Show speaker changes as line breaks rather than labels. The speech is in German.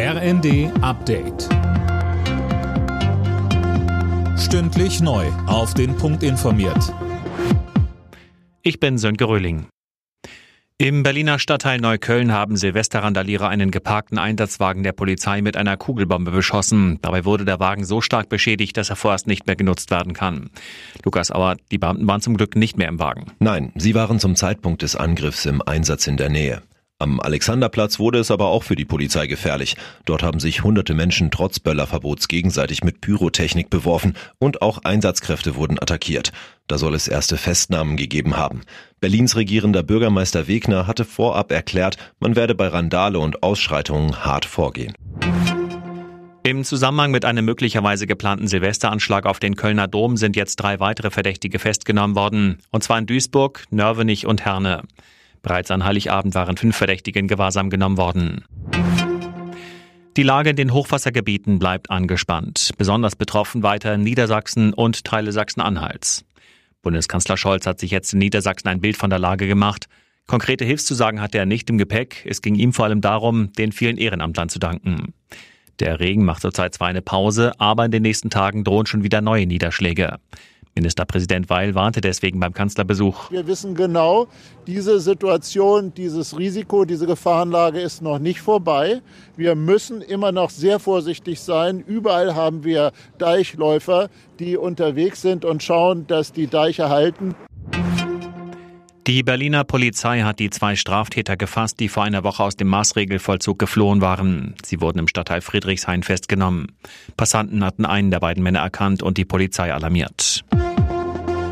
RND Update. Stündlich neu. Auf den Punkt informiert.
Ich bin Sönke Röhling. Im Berliner Stadtteil Neukölln haben Silvesterrandalierer einen geparkten Einsatzwagen der Polizei mit einer Kugelbombe beschossen. Dabei wurde der Wagen so stark beschädigt, dass er vorerst nicht mehr genutzt werden kann. Lukas Auer, die Beamten waren zum Glück nicht mehr im Wagen.
Nein, sie waren zum Zeitpunkt des Angriffs im Einsatz in der Nähe. Am Alexanderplatz wurde es aber auch für die Polizei gefährlich. Dort haben sich hunderte Menschen trotz Böllerverbots gegenseitig mit Pyrotechnik beworfen und auch Einsatzkräfte wurden attackiert. Da soll es erste Festnahmen gegeben haben. Berlins regierender Bürgermeister Wegner hatte vorab erklärt, man werde bei Randale und Ausschreitungen hart vorgehen.
Im Zusammenhang mit einem möglicherweise geplanten Silvesteranschlag auf den Kölner Dom sind jetzt drei weitere Verdächtige festgenommen worden. Und zwar in Duisburg, Nörvenich und Herne. Bereits an Heiligabend waren fünf Verdächtige in Gewahrsam genommen worden. Die Lage in den Hochwassergebieten bleibt angespannt. Besonders betroffen weiter Niedersachsen und Teile Sachsen-Anhalts. Bundeskanzler Scholz hat sich jetzt in Niedersachsen ein Bild von der Lage gemacht. Konkrete Hilfszusagen hatte er nicht im Gepäck. Es ging ihm vor allem darum, den vielen Ehrenamtlern zu danken. Der Regen macht zurzeit zwar eine Pause, aber in den nächsten Tagen drohen schon wieder neue Niederschläge. Ministerpräsident Weil warnte deswegen beim Kanzlerbesuch.
Wir wissen genau, diese Situation, dieses Risiko, diese Gefahrenlage ist noch nicht vorbei. Wir müssen immer noch sehr vorsichtig sein. Überall haben wir Deichläufer, die unterwegs sind und schauen, dass die Deiche halten.
Die Berliner Polizei hat die zwei Straftäter gefasst, die vor einer Woche aus dem Maßregelvollzug geflohen waren. Sie wurden im Stadtteil Friedrichshain festgenommen. Passanten hatten einen der beiden Männer erkannt und die Polizei alarmiert.